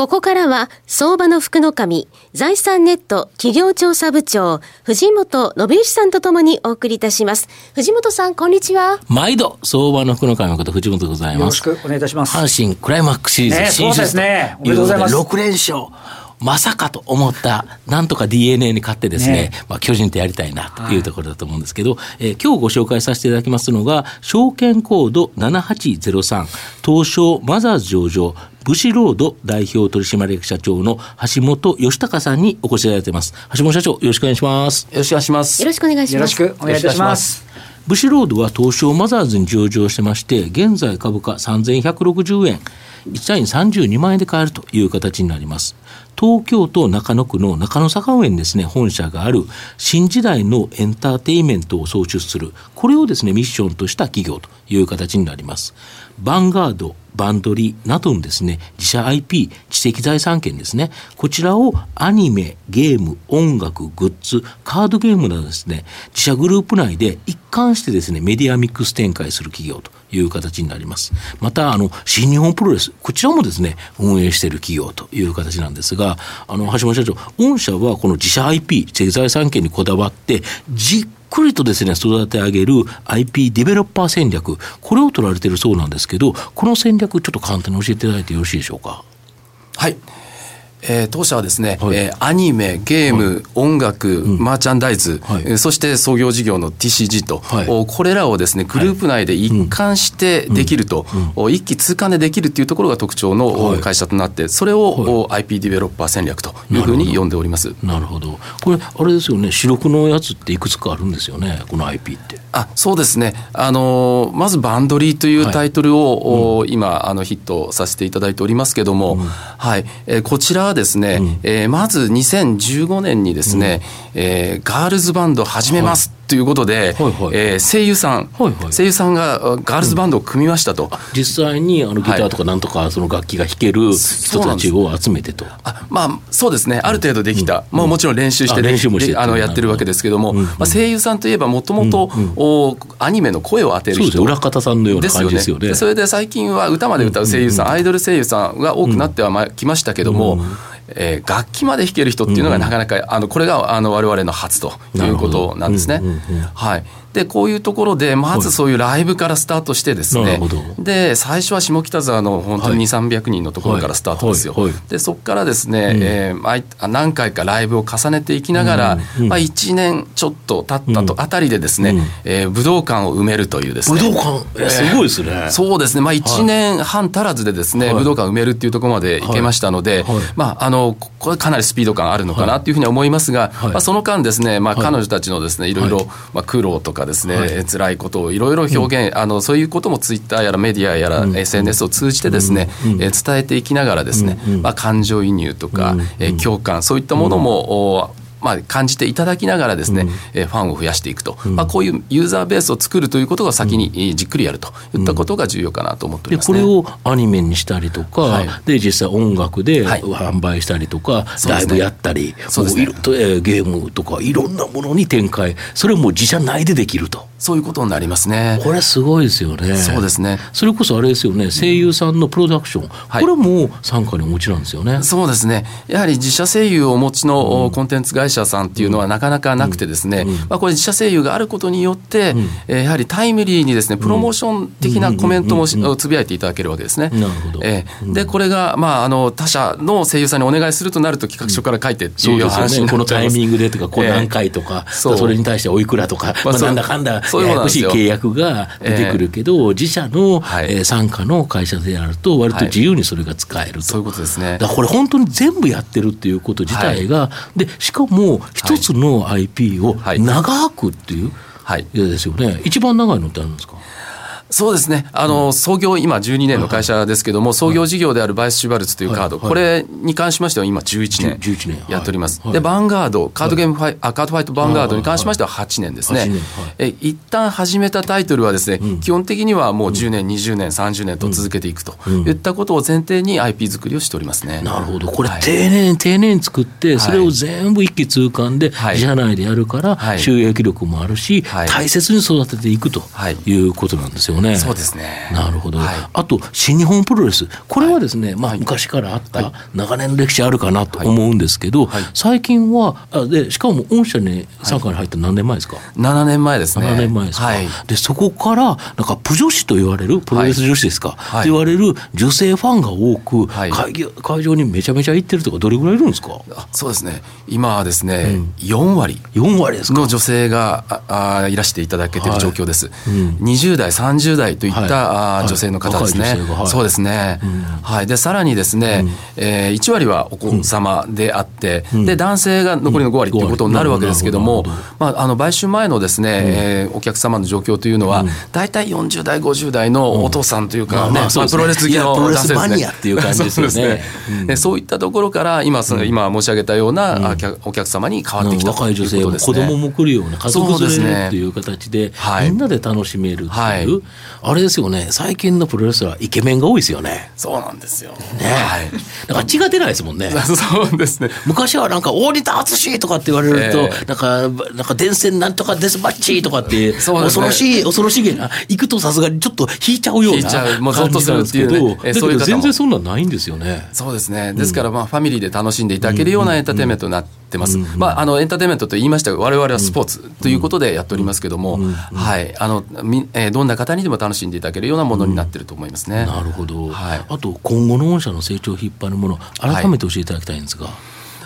ここからは、相場の福の神、財産ネット企業調査部長、藤本信之さんとともにお送りいたします。藤本さん、こんにちは。毎度、相場の福の神のこと、藤本でございます。よろしくお願いいたします。阪神クライマックスシリーズ、ね、そうですね。おめでとうございます。6連勝。まさかと思った、なんとか DNA に勝ってですね、ねまあ、巨人とやりたいなというところだと思うんですけど、はい、えー、今日ご紹介させていただきますのが、証券コード7803、東証マザーズ上場、ブシロード代表取締役社長の橋本義孝さんにお越しいただいています。橋本社長、よろしくお願いします。よろしくお願いします。よろしくお願いします。よろしくお願いいたします。ブシロードは東証マザーズに上場してまして、現在株価3160円、1単位32万円で買えるという形になります。東京都中野区の中野坂上にですね、本社がある新時代のエンターテインメントを創出する、これをですね、ミッションとした企業という形になります。ヴァンガード、バンドリなどのですね、自社 IP、知的財産権ですね、こちらをアニメ、ゲーム、音楽、グッズ、カードゲームなどですね、自社グループ内で一貫してですね、メディアミックス展開する企業という形になります。また、あの、新日本プロレス、こちらもですね、運営している企業という形なんですが、あの、橋本社長、御社はこの自社 IP、知的財産権にこだわって、じっくりとですね、育て上げる IP ディベロッパー戦略、これを取られているそうなんですけど、この戦略、ちょっと簡単に教えていただいてよろしいでしょうか？はい。えー、当社はですね、はい、えー、アニメ、ゲーム、はい、音楽、うん、マーチャンダイズ、はい、そして創業事業の TCG と、はい、これらをですねグループ内で一貫してできると、うん、一気通貫でできるっていうところが特徴の会社となって、それを IP ディベロッパー戦略というふうに呼んでおります。なるほど。これあれですよね主力のやつっていくつかあるんですよねこの IP って。あそうですね。あのまずバンドリーというタイトルを、うん、今あのヒットさせていただいておりますけども、はい、えー、こちらはですね、うん、えー、まず2015年にですね、うん、えー、ガールズバンド始めます、はいということで、はいはい、えー、声優さん、はいはい、声優さんがガールズバンドを組みましたと、うん、実際にあのギターとかなんとかその楽器が弾ける人たちを集めてと、あまあそうですね。ある程度できた、うん、まあ、もちろん練習して練習もしてあのやってるわけですけども、うん、まあ、声優さんといえばもともとアニメの声を当てる人。裏方さんのような感じですよね。それで最近は歌まで歌う声優さん、アイドル声優さんが多くなってはきましたけども、えー、楽器まで弾ける人っていうのがなかなか、あのこれがあの我々の初ということなんですね。はい、でこういうところでまずそういうライブからスタートしてですね、で最初は下北沢の本当に2 3 0 0人のところからスタートですよ。でそこからですね、うん、えー、何回かライブを重ねていきながら、うん、まあ、1年ちょっと経ったとあたりでですね、うん、えー、武道館を埋めるというですね。武道館、えー、すごいですね、そうですね、まあ、1年半足らずでですね、はい、武道館を埋めるっていうところまでいけましたので、はい。はい、まあ、あのこれかなりスピード感あるのかなというふうに思いますが、まあ、その間ですね、まあ、彼女たちのですねいろいろ、まあ、苦労とかですね、はい、辛いことをいろいろ表現、あのそういうこともツイッターやらメディアやら SNS を通じてですね、え伝えていきながらですね、まあ、感情移入とか、え共感そういったものも、まあ、感じていただきながらですね、うん、ファンを増やしていくと、うん、まあ、こういうユーザーベースを作るということが先にじっくりやるといったことが重要かなと思っております、ね、これをアニメにしたりとか、はい、で実際音楽で販売したりとか、はい、ライブやったり、そうですね、ゲームとかいろんなものに展開。それも自社内でできると。そういうことになりますね。これすごいですよね。そうですね。それこそあれですよね、声優さんのプロダクション、はい、これも傘下にお持ちなんですよね。そうですね。やはり自社声優をお持ちのコンテンツ会社さんっていうのはなかなかなくてですね、まあこれ自社声優があることによって、えやはりタイムリーにですね、プロモーション的なコメントもつぶやいていただけるわけですね。なるほど。えー、でこれがまああの他社の声優さんにお願いするとなると企画書から書いてっていう話になっこのタイミングでとか、こう何回とか、それに対しておいくらとか、まあなんだかんだややこしい契約約が出てくるけど、えー、自社の、傘下の会社であると割と自由にそれが使えると、はい、そういうことですね。だからこれ本当に全部やってるっていうこと自体が、はい、でしかも一つの IP を長くっていう、はい、ですよね。一番長いのってあるんですか？そうですね。あの、創業今12年の会社ですけども、創業事業であるバイス・シュバルツというカード、これに関しましては今11年やっております。で、バンガード、カードゲームファイ、あカードファイトバンガードに関しましては8年ですね。え一旦始めたタイトルはですね、基本的にはもう10年、20年、30年と続けていくといったことを前提に IP 作りをしておりますね。なるほど。これ、丁寧に丁寧に作って、それを全部一気通貫で自社内でやるから、収益力もあるし、大切に育てていくということなんですよね。そうですね。なるほど、はい、あと新日本プロレス。これはですね、まあ、昔からあった長年の歴史あるかなと思うんですけど、最近はあでしかも御社に傘下に入った何年前ですか、は7年前ですね。7年前ですか、でそこからなんかプ女子と言われるプロレス女子ですか、と言われる女性ファンが多く、会会場にめちゃめちゃ行ってるとかどれぐらいいるんですか？そうですね。今はですね、うん、4割。4割ですの女性がああいらしていただけてる状況です、はいうん、20代30代といった、はい、女性の方ですね、はい、そうですね、うん、はい。でさらにですね、うん、えー、1割はお子様であって、うん、で男性が残りの5割ということになるわけですけども、まあ、あの買収前のですね、うん、えー、お客様の状況というのは、大体40代50代のお父さんというかね、まあ、プロレス好きの男性ですね。っていう感じですよね。ね、そういったところから今その、今申し上げたような、お客様に変わってきた若い女性も子供も来るような家族連れっていう形で、みんなで楽しめるっていう、はい、あれですよね。最近のプロレスラーイケメンが多いですよね。そうなんですよ。ね、はい、だから血が出ないですもんね。そうですね。昔はなんか大仁田淳とかって言われると、えー、なんかなんか電線なんとかデスマッチとかって、ね、恐ろしい恐ろしげな行くとさすがにちょっと引いちゃうような感じなんですけど、ね。全然そんなんないんですよね。そうですね。ですからまあファミリーで楽しんでいただけるようなエンターテインメントになってます、うんうん、まああのエンターテインメントと言いましたが我々はスポーツということでやっておりますけども、はい。あのみ、えー、どんな方にでも楽しんでいただけるようなものになってると思いますね。なるほど、はい、あと今後の御社の成長を引っ張るもの改めて教えていただきたいんですが。はい。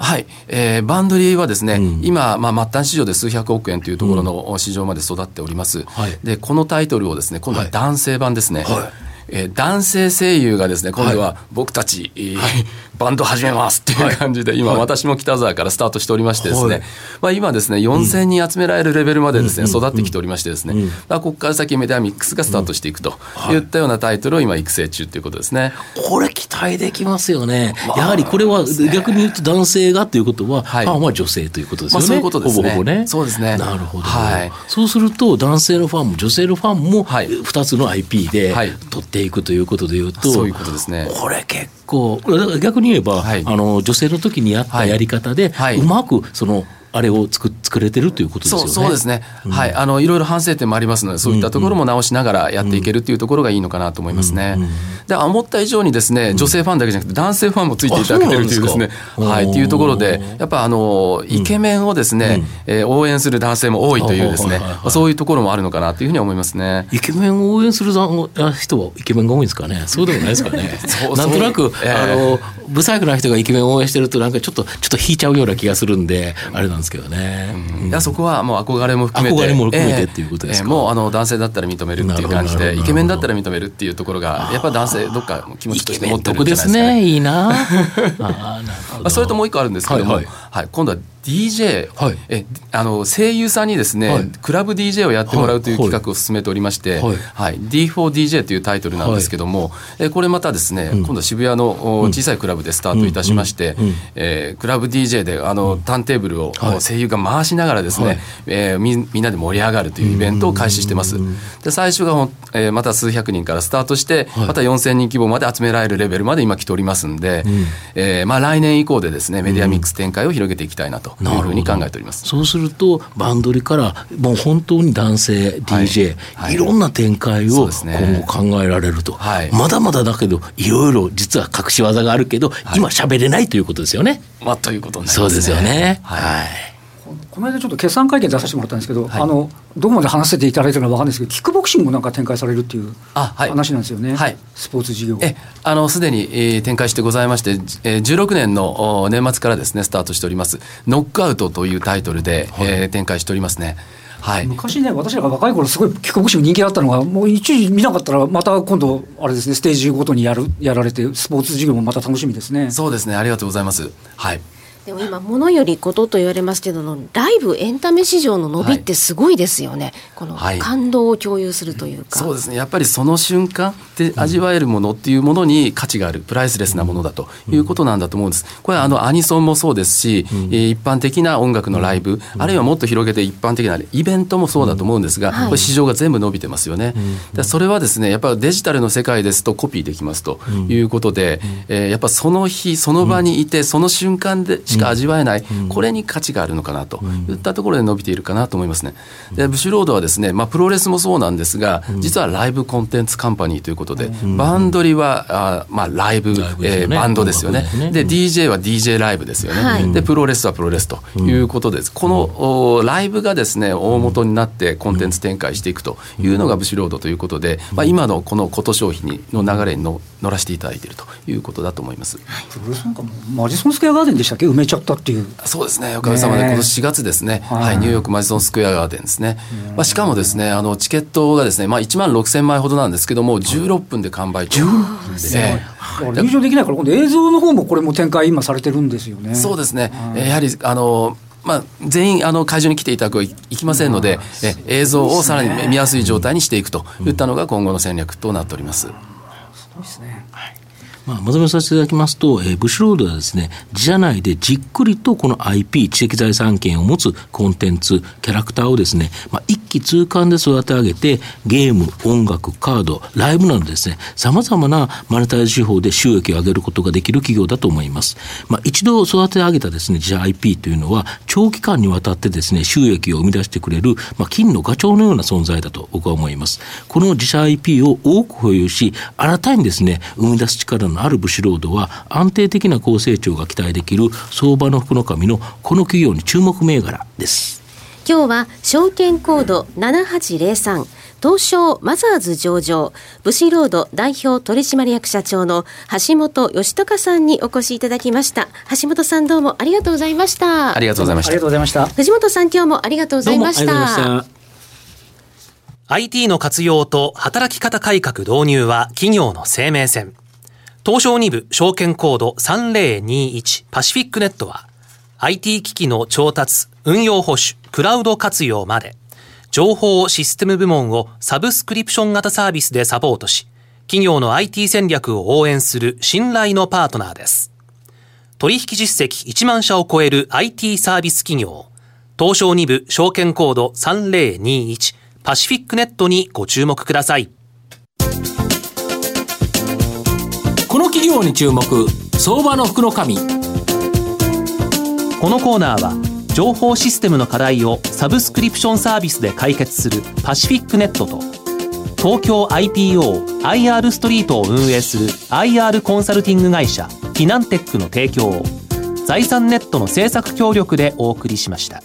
はい、えー、バンドリーはですね、うん、今、まあ、末端市場で数百億円というところの市場まで育っております、うんはい、でこのタイトルをですね今度は男性版ですね、はい、えー、男性声優がですね今度は僕たち、はい、バンド始めますっていう感じで、今、私も北沢からスタートしておりましてですね、まあ、今ですね4000人集められるレベルまでですね、育ってきておりましてですね、まあ、ここから先メディアミックスがスタートしていくとい。ったようなタイトルを今育成中ということですね。これ期待できますよね、やはりこれは逆に言うと男性がということは、はい、ファンは女性ということですよね、まあ、そういうことですね。ほぼほぼね。そうですね。なるほど、はい、そうすると男性のファンも女性のファンも2つの IP で取っていくということでいうと、そういうことですね。これ結構逆に言えば、はい、あの女性の時にやったやり方で、はい、うまくそのあれを作作れてるということですよね。そうですね、うん、はい。あのいろいろ反省点もありますのでそういったところも直しながらやっていけるっていうところがいいのかなと思いますね。うんうん、で思った以上にですね女性ファンだけじゃなくて男性ファンもついていただけてるというですねはいっていうところでやっぱあのイケメンをですね、うん、えー、応援する男性も多いというですね、そういうところもあるのかなというふうに思いますね。イケメンを応援する人はイケメンが多いんですかね。そうでもないですかね。なんとなく、えー、あの不細工な人がイケメンを応援してるとなんかちょっとちょっと引いちゃうような気がするんであれなんですけどね。いやそこはもう憧れも含めて。憧れも含めてっていうことですか、えー、もうあの男性だったら認めるっていう感じでイケメンだったら認めるっていうところがやっぱ男性どっか気持ちとして持ってるんじゃないですかね。ねいいな。あそれともう一個あるんですけども、はい、はい、今度は DJ、はい、えあの声優さんにですね、はい、クラブ DJ をやってもらうという企画を進めておりまして、はい。はい、D4DJ というタイトルなんですけども、はい、えこれまたですね、うん、今度渋谷の小さいクラブでスタートいたしまして、うん。うん、えー、クラブ DJ であのターンテーブルを声優が回しながらですね、はい、えー、みみんなで盛り上がるというイベントを開始してます。で最初が、えー、また数百人からスタートして、また4000人規模まで集められるレベルまで今来ておりますんで、うん、えー、まあ、来年以降でですねメディアミックス展開を広げていきたいなというふうに考えております。そうするとバンドリからもう本当に男性 DJ、はい、いろんな展開を今後考えられると、はい、まだまだだけどいろいろ実は隠し技があるけど、はい、今喋れないということですよね。まあ、ということになりますね。そうですよね。はいこの間ちょっと決算会見出させてもらったんですけど、はい、あのどこまで話せていただいてるのか分かんないですけど、キックボクシングもなんか展開されるっていう話なんですよね、はい、スポーツ事業。えあのすでに、えー、展開してございまして、えー、16年の年末からですねスタートしております、ノックアウトというタイトルで、はい、えー、展開しておりますね。はい、昔ね、私らが若い頃すごいキックボクシング人気だったのが、もう一時見なかったら、また今度、あれですね、ステージごとにやるやられて、スポーツ事業もまた楽しみですね。そうですね、ありがとうございます。はいでも今ものよりことと言われますけどライブエンタメ市場の伸びってすごいですよね、はい、この感動を共有するというか、はい、そうですね。やっぱりその瞬間で味わえるものっていうものに価値があるプライスレスなものだということなんだと思うんです。これはあのアニソンもそうですし、うん、一般的な音楽のライブ、あるいはもっと広げて一般的なイベントもそうだと思うんですが、これ市場が全部伸びてますよね、それはですねやっぱりデジタルの世界ですとコピーできますということで、えー、やっぱその日その場にいてその瞬間でしか味わえない、これに価値があるのかなといったところで伸びているかなと思いますね。でブシュロードはですね、まあ、プロレスもそうなんですが実はライブコンテンツカンパニーということで、バンドリはあ、まあ、ライブ、えー、バンドですよね。で DJ は DJ ライブですよね、でプロレスはプロレスということです、このライブがですね大元になってコンテンツ展開していくというのがブシュロードということで、まあ、今のこのこと消費の流れに乗らせていただいているということだと思います。プロレスなんかマジソンスクエアガーデンでしたっけ？埋めちゃったっていう。そうですね。おかげさまで今年4月ですね、はい、ニューヨークマジソンスクエアガーデンですね、まあ、しかもですねあのチケットがですね、まあ、1万6000枚ほどなんですけども16分で完売中ですね、入場できないから今度映像の方もこれも展開今されてるんですよね。そうですね、やはりあのまあ、全員あの会場に来ていただくはいきませんので、え映像をさらに見やすい状態にしていくといったのが今後の戦略となっております。すごいですね。はいまあ、まとめさせていただきますと、えー、ブシロードはですね、自社内でじっくりとこの IP、知的財産権を持つコンテンツ、キャラクターをですね、まあ、一気通貫で育て上げて、ゲーム、音楽、カード、ライブなどですね、様々なマネタイズ手法で収益を上げることができる企業だと思います。まあ、一度育て上げたですね、自社 IP というのは、長期間にわたってですね、収益を生み出してくれる、まあ、金のガチョウのような存在だと僕は思います。この自社 IP を多く保有し、新たにですね、生み出す力ののあるブシロードは安定的な高成長が期待できる相場の福の神のこの企業に注目銘柄です。今日は証券コード7803東証マザーズ上場ブシロード代表取締役社長の橋本義隆さんにお越しいただきました。橋本さんどうもありがとうございました。ありがとうございました。ありがとうございました。藤本さん今日もありがとうございました。IT の活用と働き方改革導入は企業の生命線東証2部証券コード3021パシフィックネットは IT 機器の調達、運用保守、クラウド活用まで情報システム部門をサブスクリプション型サービスでサポートし企業の IT 戦略を応援する信頼のパートナーです。取引実績1万社を超える IT サービス企業東証2部証券コード3021パシフィックネットにご注目ください。この企業に注目相場の福のこのコーナーは情報システムの課題をサブスクリプションサービスで解決するパシフィックネットと東京 IPOIR ストリートを運営する IR コンサルティング会社フィナンテックの提供を財産ネットの政策協力でお送りしました。